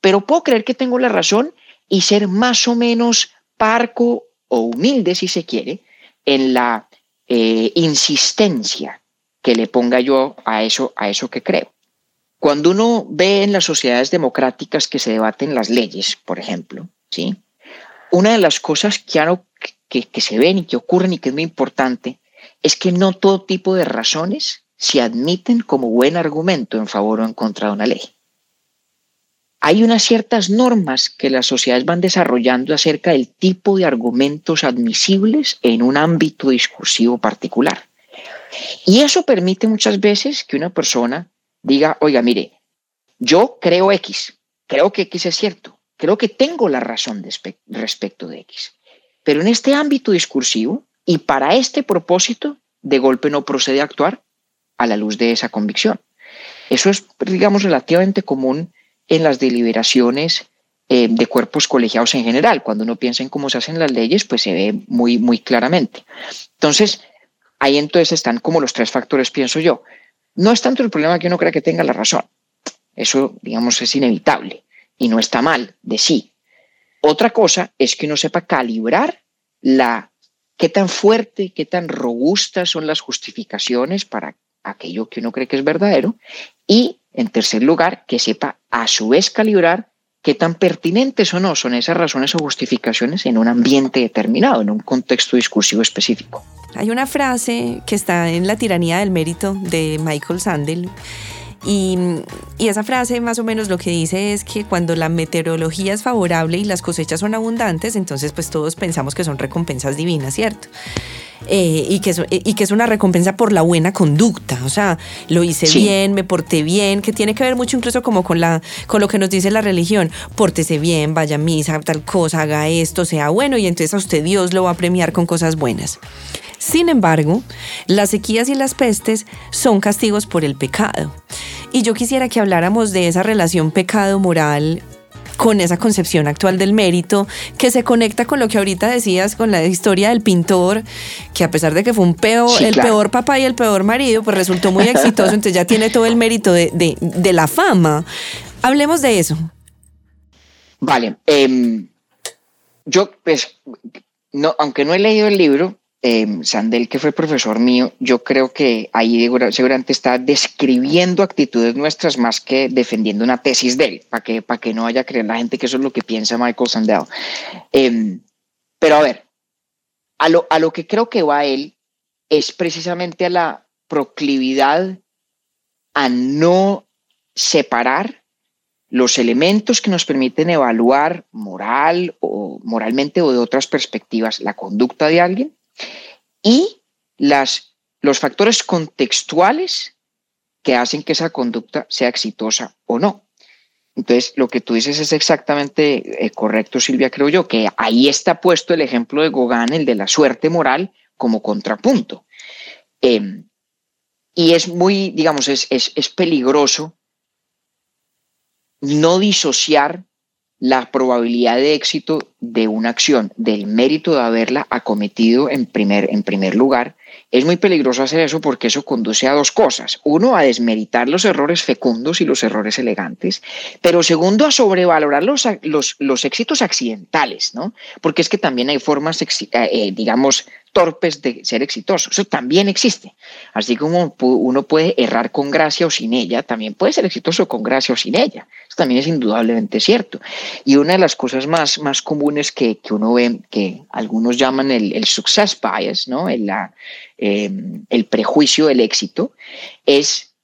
Pero puedo creer que tengo la razón y ser más o menos parco o humilde, si se quiere, en la eh, insistencia que le ponga yo a eso, a eso que creo. Cuando uno ve en las sociedades democráticas que se debaten las leyes, por ejemplo, ¿sí? una de las cosas que, que, se ven y que ocurren y que es muy importante es que no todo tipo de razones se admiten como buen argumento en favor o en contra de una ley. Hay unas ciertas normas que las sociedades van desarrollando acerca del tipo de argumentos admisibles en un ámbito discursivo particular. Y eso permite muchas veces que una persona diga, oiga, mire, yo creo X, creo que X es cierto, creo que tengo la razón respecto de X. Pero en este ámbito discursivo y para este propósito, de golpe no procede a actuar a la luz de esa convicción. Eso es, digamos, relativamente común en las deliberaciones eh, de cuerpos colegiados en general. Cuando uno piensa en cómo se hacen las leyes, pues se ve muy, muy claramente. Entonces, ahí entonces están como los tres factores, pienso yo. No es tanto el problema que uno crea que tenga la razón. Eso, digamos, es inevitable y no está mal de sí. Otra cosa es que uno sepa calibrar la qué tan fuerte, qué tan robustas son las justificaciones para aquello que uno cree que es verdadero y, en tercer lugar, que sepa a su vez calibrar qué tan pertinentes o no son esas razones o justificaciones en un ambiente determinado, en un contexto discursivo específico. Hay una frase que está en La tiranía del mérito de Michael Sandel. Y, y, esa frase más o menos lo que dice es que cuando la meteorología es favorable y las cosechas son abundantes, entonces pues todos pensamos que son recompensas divinas, ¿cierto? Eh, y, que es, y que es una recompensa por la buena conducta, o sea, lo hice bien, me porté bien, que tiene que ver mucho incluso como con, la, con lo que nos dice la religión, pórtese bien, vaya a misa, tal cosa, haga esto, sea bueno, y entonces a usted Dios lo va a premiar con cosas buenas. Sin embargo, las sequías y las pestes son castigos por el pecado. Y yo quisiera que habláramos de esa relación pecado-moral con esa concepción actual del mérito que se conecta con lo que ahorita decías con la historia del pintor, que a pesar de que fue un peor, el peor papá y el peor marido, pues resultó muy exitoso, entonces ya tiene todo el mérito de, la fama. Hablemos de eso. Vale, em, yo pues, no, aunque no he leído el libro, Em, Sandel, que fue profesor mío, yo creo que ahí seguramente está describiendo actitudes nuestras más que defendiendo una tesis de él, para que, que no vaya a creer la gente que eso es lo que piensa Michael Sandel. Em, pero a ver, a lo, a lo que creo que va él es precisamente a la proclividad a no separar los elementos que nos permiten evaluar moral o moralmente o de otras perspectivas la conducta de alguien y las, los factores contextuales que hacen que esa conducta sea exitosa o no. Entonces, lo que tú dices es exactamente eh, correcto, Silvia, creo yo, que ahí está puesto el ejemplo de Gauguin, el de la suerte moral, como contrapunto. Em, y es muy, digamos, es, es peligroso no disociar la probabilidad de éxito de una acción, del mérito de haberla acometido en primer, en primer lugar, es muy peligroso hacer eso porque eso conduce a dos cosas. Uno, a desmeritar los errores fecundos y los errores elegantes, pero segundo, a sobrevalorar los, los, los éxitos accidentales, ¿no? Porque es que también hay formas, eh, eh, digamos, torpes de ser exitoso. Eso también existe. Así como uno puede errar con gracia o sin ella, también puede ser exitoso con gracia o sin ella. Eso también es indudablemente cierto. Y una de las cosas más, más comunes que, que uno ve, que algunos llaman el, success bias, ¿no? el, eh, el prejuicio del éxito, es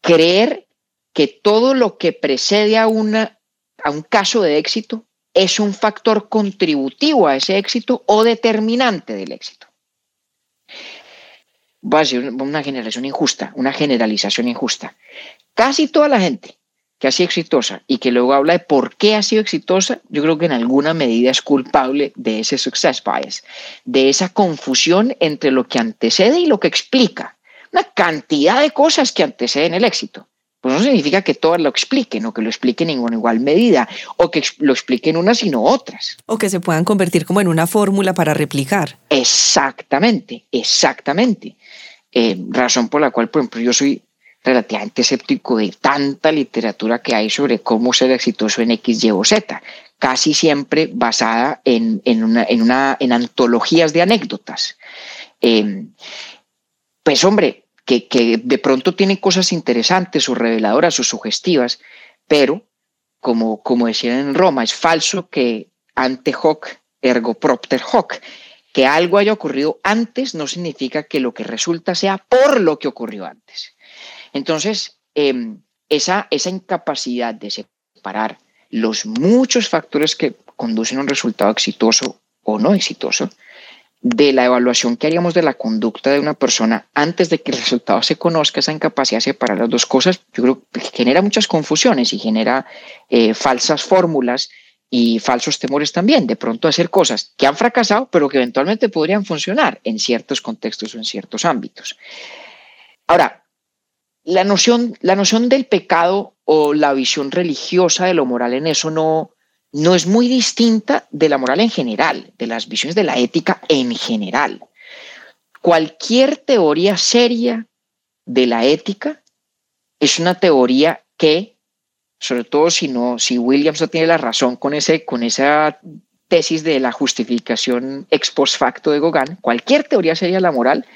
creer que todo lo que precede a, una, a un caso de éxito es un factor contributivo a ese éxito o determinante del éxito. Va a ser una generación injusta, una generalización injusta. Casi toda la gente que ha sido exitosa y que luego habla de por qué ha sido exitosa, yo creo que en alguna medida es culpable de ese success bias, de esa confusión entre lo que antecede y lo que explica. Una cantidad de cosas que anteceden el éxito. Pues no significa que todas lo expliquen o que lo expliquen en una igual medida o que lo expliquen unas sino otras. O que se puedan convertir como en una fórmula para replicar. Exactamente, exactamente. Eh, razón por la cual, por ejemplo, yo soy relativamente escéptico de tanta literatura que hay sobre cómo ser exitoso en X, Y o Z, casi siempre basada en, en, una, en, antologías de anécdotas. Eh, pues hombre, que, de pronto tienen cosas interesantes o reveladoras o sugestivas, pero como, como decían en Roma, es falso que ante hoc ergo propter hoc, que algo haya ocurrido antes no significa que lo que resulta sea por lo que ocurrió antes. Entonces, em, esa, esa incapacidad de separar los muchos factores que conducen a un resultado exitoso o no exitoso, de la evaluación que haríamos de la conducta de una persona antes de que el resultado se conozca, esa incapacidad de separar las dos cosas, yo creo que genera muchas confusiones y genera eh, falsas fórmulas y falsos temores también, de pronto hacer cosas que han fracasado, pero que eventualmente podrían funcionar en ciertos contextos o en ciertos ámbitos. Ahora, la noción, la noción del pecado o la visión religiosa de lo moral en eso no, no es muy distinta de la moral en general, de las visiones de la ética en general. Cualquier teoría seria de la ética es una teoría que, sobre todo si no, si Williams no tiene la razón con ese, con esa tesis de la justificación ex post facto de Gauguin, cualquier teoría seria de la moral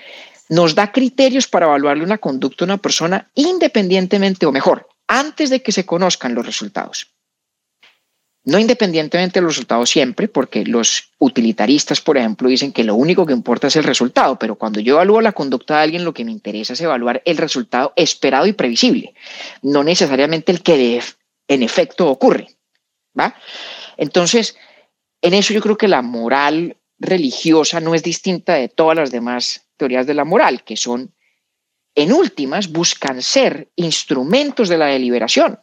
nos da criterios para evaluarle una conducta a una persona independientemente o mejor, antes de que se conozcan los resultados no independientemente del resultado siempre, porque los utilitaristas, por ejemplo, dicen que lo único que importa es el resultado, pero cuando yo evalúo la conducta de alguien, lo que me interesa es evaluar el resultado esperado y previsible, no necesariamente el que en efecto ocurre. ¿va? Entonces, en eso yo creo que la moral religiosa no es distinta de todas las demás teorías de la moral, que son, en últimas, buscan ser instrumentos de la deliberación.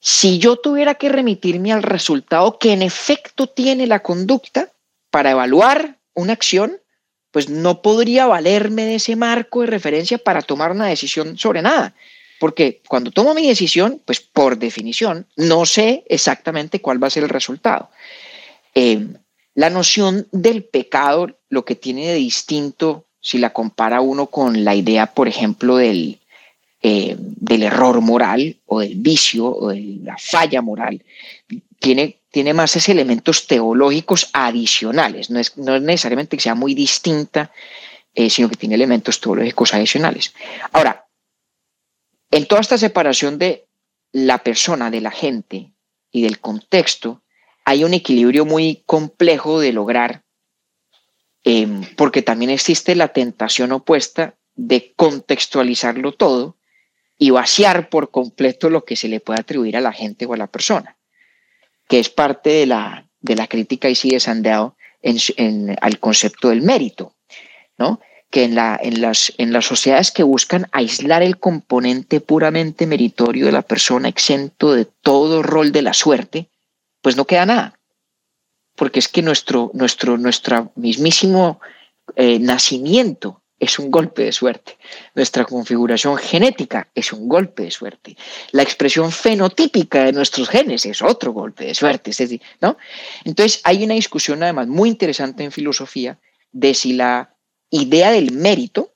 Si yo tuviera que remitirme al resultado que en efecto tiene la conducta para evaluar una acción, pues no podría valerme de ese marco de referencia para tomar una decisión sobre nada. Porque cuando tomo mi decisión, pues por definición, no sé exactamente cuál va a ser el resultado. Eh, la noción del pecado, lo que tiene de distinto, si la compara uno con la idea, por ejemplo, del, eh, del error moral o del vicio o de la falla moral, tiene, tiene más esos elementos teológicos adicionales. No es, no es necesariamente que sea muy distinta, eh, sino que tiene elementos teológicos adicionales. Ahora, en toda esta separación de la persona, de la gente y del contexto, hay un equilibrio muy complejo de lograr, em, porque también existe la tentación opuesta de contextualizarlo todo y vaciar por completo lo que se le puede atribuir a la gente o a la persona, que es parte de la, de la crítica y sigue sandeado en, al concepto del mérito, ¿no? que en, la, en, las, en las sociedades que buscan aislar el componente puramente meritorio de la persona exento de todo rol de la suerte, pues no queda nada. Porque es que nuestro, nuestro, mismísimo eh, nacimiento es un golpe de suerte. Nuestra configuración genética es un golpe de suerte. La expresión fenotípica de nuestros genes es otro golpe de suerte. Es decir, ¿no? Entonces hay una discusión además muy interesante en filosofía de si la idea del mérito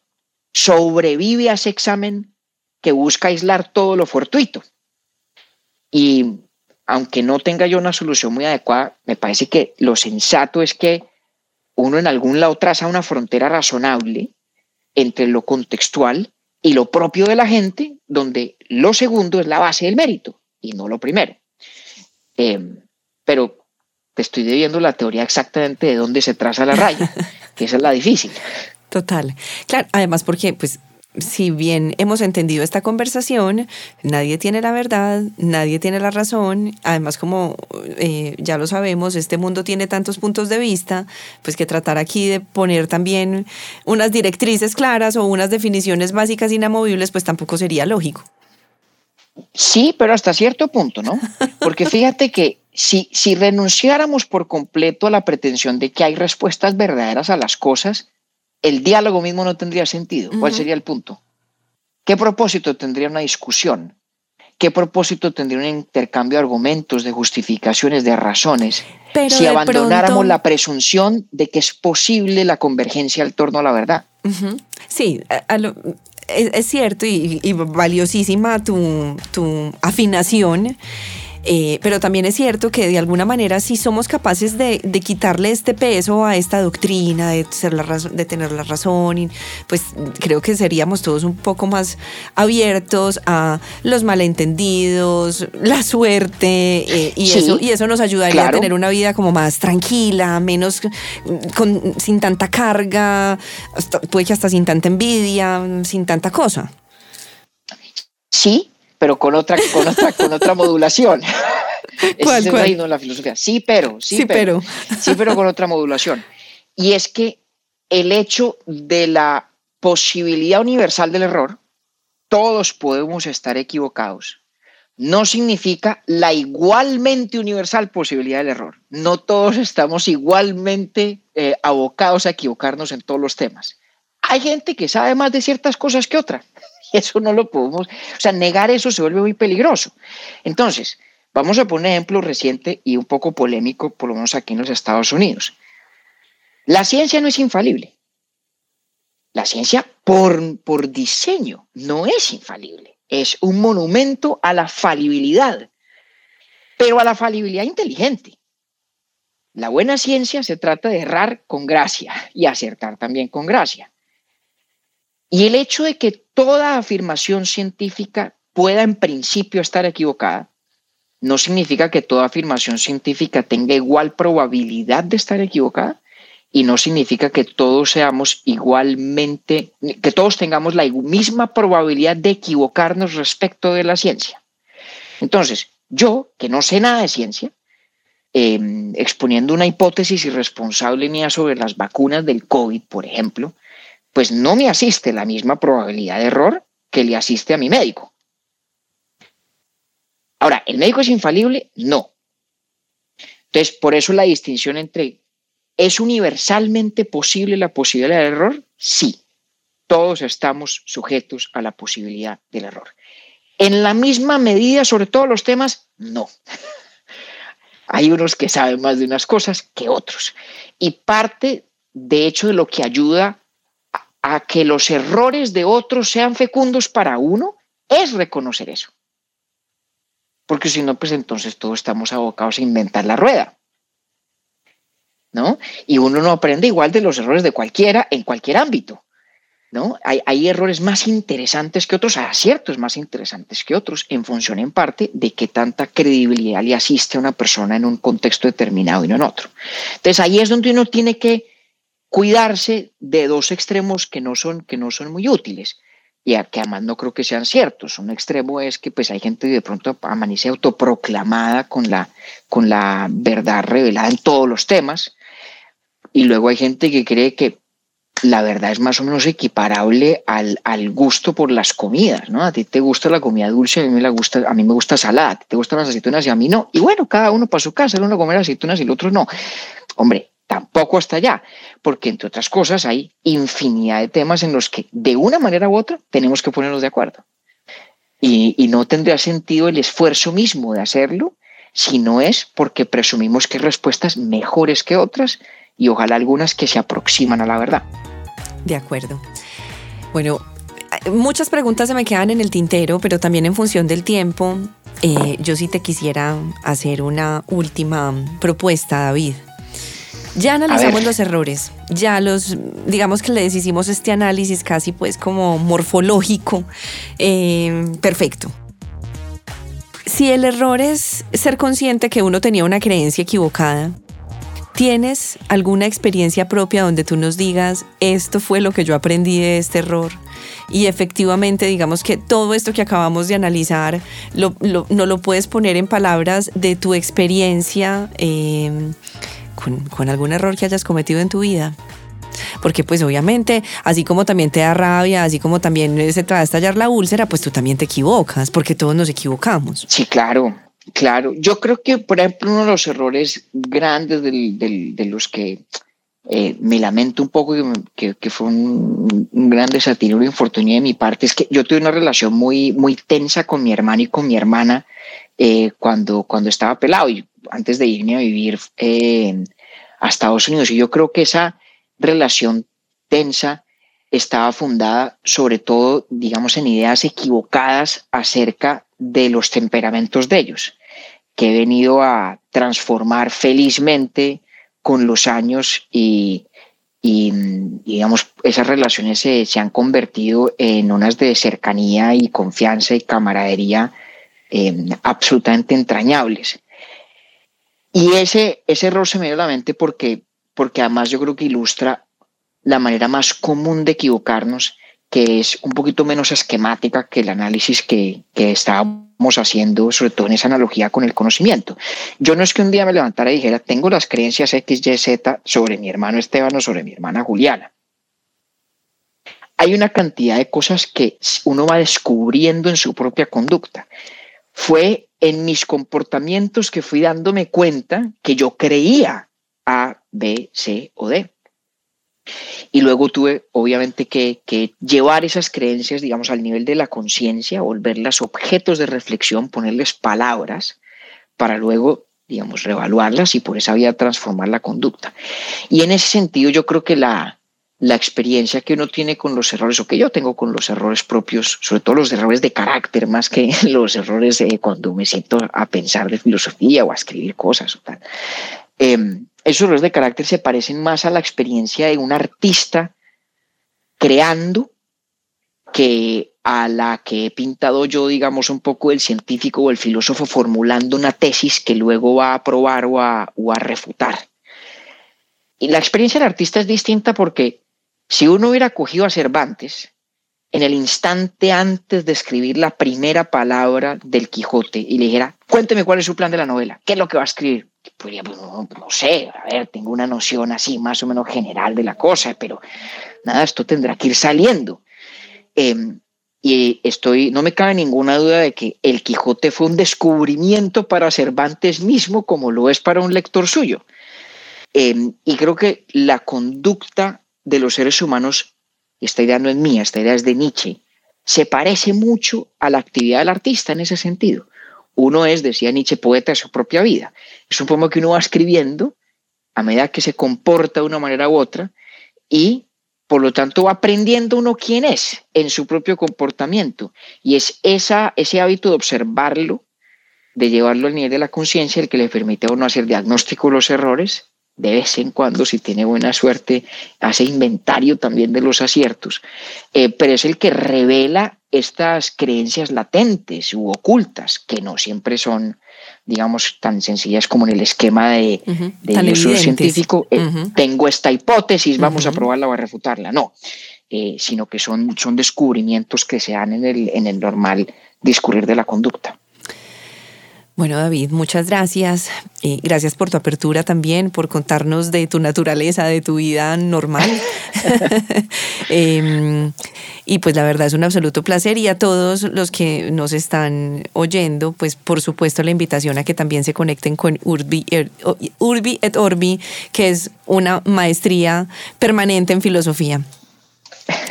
sobrevive a ese examen que busca aislar todo lo fortuito. Y aunque no tenga yo una solución muy adecuada, me parece que lo sensato es que uno en algún lado traza una frontera razonable entre lo contextual y lo propio de la gente, donde lo segundo es la base del mérito y no lo primero. Em, pero te estoy debiendo la teoría exactamente de dónde se traza la raya, que esa es la difícil. Total. Claro, además porque pues si bien hemos entendido esta conversación, nadie tiene la verdad, nadie tiene la razón. Además, como eh, ya lo sabemos, este mundo tiene tantos puntos de vista, pues que tratar aquí de poner también unas directrices claras o unas definiciones básicas inamovibles, pues tampoco sería lógico. Sí, pero hasta cierto punto, ¿no? Porque fíjate que si, si renunciáramos por completo a la pretensión de que hay respuestas verdaderas a las cosas, el diálogo mismo no tendría sentido. ¿Cuál sería el punto? ¿Qué propósito tendría una discusión? ¿Qué propósito tendría un intercambio de argumentos, de justificaciones, de razones, si abandonáramos la presunción de que es posible la convergencia al torno a la verdad? Sí, es, cierto y, valiosísima tu, tu afinación. Eh, pero también es cierto que de alguna manera si somos capaces de, quitarle este peso a esta doctrina, de, ser la de tener la razón, pues creo que seríamos todos un poco más abiertos a los malentendidos, la suerte, eh, y, eso, y eso nos ayudaría a tener una vida como más tranquila, menos con, sin tanta carga, puede que hasta sin tanta envidia, sin tanta cosa. Sí, pero con otra, con otra, con otra modulación. ¿Cuál, es el la filosofía. Sí, pero, sí, pero, Sí, pero con otra modulación. Y es que el hecho de la posibilidad universal del error, todos podemos estar equivocados, no significa la igualmente universal posibilidad del error. No todos estamos igualmente eh, abocados a equivocarnos en todos los temas. Hay gente que sabe más de ciertas cosas que otra. Eso no lo podemos, o sea, negar eso se vuelve muy peligroso. Entonces, vamos a poner un ejemplo reciente y un poco polémico, por lo menos aquí en los Estados Unidos. La ciencia no es infalible. La ciencia, por, por diseño, no es infalible. Es un monumento a la falibilidad, pero a la falibilidad inteligente. La buena ciencia se trata de errar con gracia y acertar también con gracia. Y el hecho de que toda afirmación científica pueda en principio estar equivocada, no significa que toda afirmación científica tenga igual probabilidad de estar equivocada y no significa que todos seamos igualmente, que todos tengamos la misma probabilidad de equivocarnos respecto de la ciencia. Entonces, yo, que no sé nada de ciencia, em, exponiendo una hipótesis irresponsable mía sobre las vacunas del COVID, por ejemplo, pues no me asiste la misma probabilidad de error que le asiste a mi médico. Ahora, ¿el médico es infalible? No. Entonces, por eso la distinción entre ¿es universalmente posible la posibilidad del error? Sí. Todos estamos sujetos a la posibilidad del error. En la misma medida sobre todos los temas, no. Hay unos que saben más de unas cosas que otros. Y parte, de hecho, de lo que ayuda a que los errores de otros sean fecundos para uno es reconocer eso. Porque si no, pues entonces todos estamos abocados a inventar la rueda. ¿No? Y uno no aprende igual de los errores de cualquiera en cualquier ámbito. ¿No? Hay, errores más interesantes que otros, aciertos más interesantes que otros, en función en parte de qué tanta credibilidad le asiste a una persona en un contexto determinado y no en otro. Entonces ahí es donde uno tiene que cuidarse de dos extremos que no son, que no son muy útiles y que además no creo que sean ciertos. Un extremo es que pues hay gente que de pronto amanece autoproclamada con la, con la verdad revelada en todos los temas y luego hay gente que cree que la verdad es más o menos equiparable al, al, gusto por las comidas, ¿no? A ti te gusta la comida dulce, a mí me, gusta, a mí me gusta salada, a te gustan las aceitunas y a mí no. Y bueno, cada uno para su casa, el uno comer aceitunas y el otro no. Hombre, tampoco hasta allá, porque entre otras cosas hay infinidad de temas en los que de una manera u otra tenemos que ponernos de acuerdo. Y, no tendría sentido el esfuerzo mismo de hacerlo si no es porque presumimos que hay respuestas mejores que otras y ojalá algunas que se aproximan a la verdad. De acuerdo. Bueno, muchas preguntas se me quedan en el tintero, pero también en función del tiempo, eh, yo sí te quisiera hacer una última propuesta, David. Ya analizamos los errores, ya los, digamos que les hicimos este análisis casi pues como morfológico, eh, perfecto. Si el error es ser consciente que uno tenía una creencia equivocada, ¿tienes alguna experiencia propia donde tú nos digas, esto fue lo que yo aprendí de este error? Y efectivamente, digamos que todo esto que acabamos de analizar, no lo puedes poner en palabras de tu experiencia. Eh, con, algún error que hayas cometido en tu vida. Porque pues obviamente, así como también te da rabia, así como también se te va a estallar la úlcera, pues tú también te equivocas, porque todos nos equivocamos. Sí, claro, claro. Yo creo que, por ejemplo, uno de los errores grandes de los que eh, me lamento un poco que, fue un, gran desatino, una infortunio de mi parte, es que yo tuve una relación muy, muy tensa con mi hermano y con mi hermana eh, cuando, cuando estaba pelado. Y antes de irme a vivir eh, a Estados Unidos. Y yo creo que esa relación tensa estaba fundada sobre todo, digamos, en ideas equivocadas acerca de los temperamentos de ellos, que he venido a transformar felizmente con los años y, digamos, esas relaciones se, han convertido en unas de cercanía y confianza y camaradería eh, absolutamente entrañables. Y ese, ese error se me dio a la mente porque, porque además yo creo que ilustra la manera más común de equivocarnos, que es un poquito menos esquemática que el análisis que, que estábamos haciendo, sobre todo en esa analogía con el conocimiento. Yo no es que un día me levantara y dijera, tengo las creencias X, Y, Z sobre mi hermano Esteban o sobre mi hermana Juliana. Hay una cantidad de cosas que uno va descubriendo en su propia conducta. Fue en mis comportamientos que fui dándome cuenta que yo creía A, B, C o D. Y luego tuve, obviamente, que, llevar esas creencias, digamos, al nivel de la conciencia, volverlas objetos de reflexión, ponerles palabras, para luego, digamos, reevaluarlas y por esa vía transformar la conducta. Y en ese sentido, yo creo que la, la experiencia que uno tiene con los errores o que yo tengo con los errores propios, sobre todo los errores de carácter más que los errores cuando me siento a pensar de filosofía o a escribir cosas o tal. Em, esos errores de carácter se parecen más a la experiencia de un artista creando que a la que he pintado yo, digamos, un poco el científico o el filósofo formulando una tesis que luego va a probar o a, o a refutar. Y la experiencia del artista es distinta porque si uno hubiera cogido a Cervantes en el instante antes de escribir la primera palabra del Quijote y le dijera, cuénteme cuál es su plan de la novela, qué es lo que va a escribir, pues, no, sé, a ver, tengo una noción así más o menos general de la cosa, pero nada, esto tendrá que ir saliendo. Em, y estoy, no me cabe ninguna duda de que el Quijote fue un descubrimiento para Cervantes mismo, como lo es para un lector suyo. Em, y creo que la conducta de los seres humanos, esta idea no es mía, esta idea es de Nietzsche, se parece mucho a la actividad del artista en ese sentido. Uno es, decía Nietzsche, poeta de su propia vida. Es un poema que uno va escribiendo a medida que se comporta de una manera u otra y por lo tanto va aprendiendo uno quién es en su propio comportamiento. Y es esa, ese hábito de observarlo, de llevarlo al nivel de la conciencia, el que le permite a uno hacer diagnóstico de los errores de vez en cuando, si tiene buena suerte, hace inventario también de los aciertos, eh, pero es el que revela estas creencias latentes u ocultas, que no siempre son, digamos, tan sencillas como en el esquema de, científico. Eh, tengo esta hipótesis, vamos a probarla o a refutarla. No, eh, sino que son, son descubrimientos que se dan en el, en el normal discurrir de la conducta. Bueno, David, muchas gracias. y gracias por tu apertura también, por contarnos de tu naturaleza, de tu vida normal. Em, y pues la verdad es un absoluto placer. Y a todos los que nos están oyendo, pues por supuesto la invitación a que también se conecten con Urbi, er, Urbi et Orbi, que es una maestría permanente en filosofía.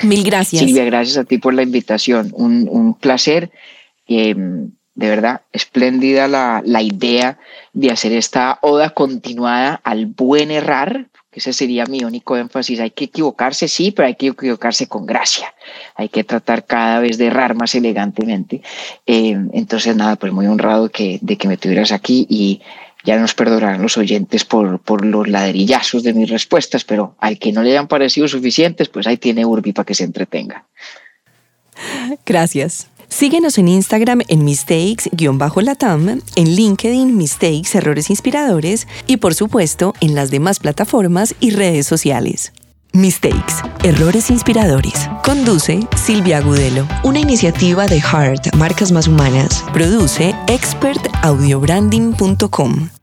Mil gracias. Silvia, gracias a ti por la invitación. Un, un placer. Em, de verdad, espléndida la, idea de hacer esta oda continuada al buen errar, que ese sería mi único énfasis. Hay que equivocarse, sí, pero hay que equivocarse con gracia. Hay que tratar cada vez de errar más elegantemente. Eh, entonces, nada, pues muy honrado que, de que me tuvieras aquí y Ya nos perdonarán los oyentes por, por los ladrillazos de mis respuestas, pero al que no le hayan parecido suficientes, pues ahí tiene Urbi para que se entretenga. Gracias. Síguenos en Instagram en mistakes-latam, en LinkedIn Mistakes Errores Inspiradores y por supuesto en las demás plataformas y redes sociales. Mistakes, Errores Inspiradores. Conduce Silvia Agudelo. Una iniciativa de Heart, Marcas Más Humanas. Produce expertaudiobranding.com.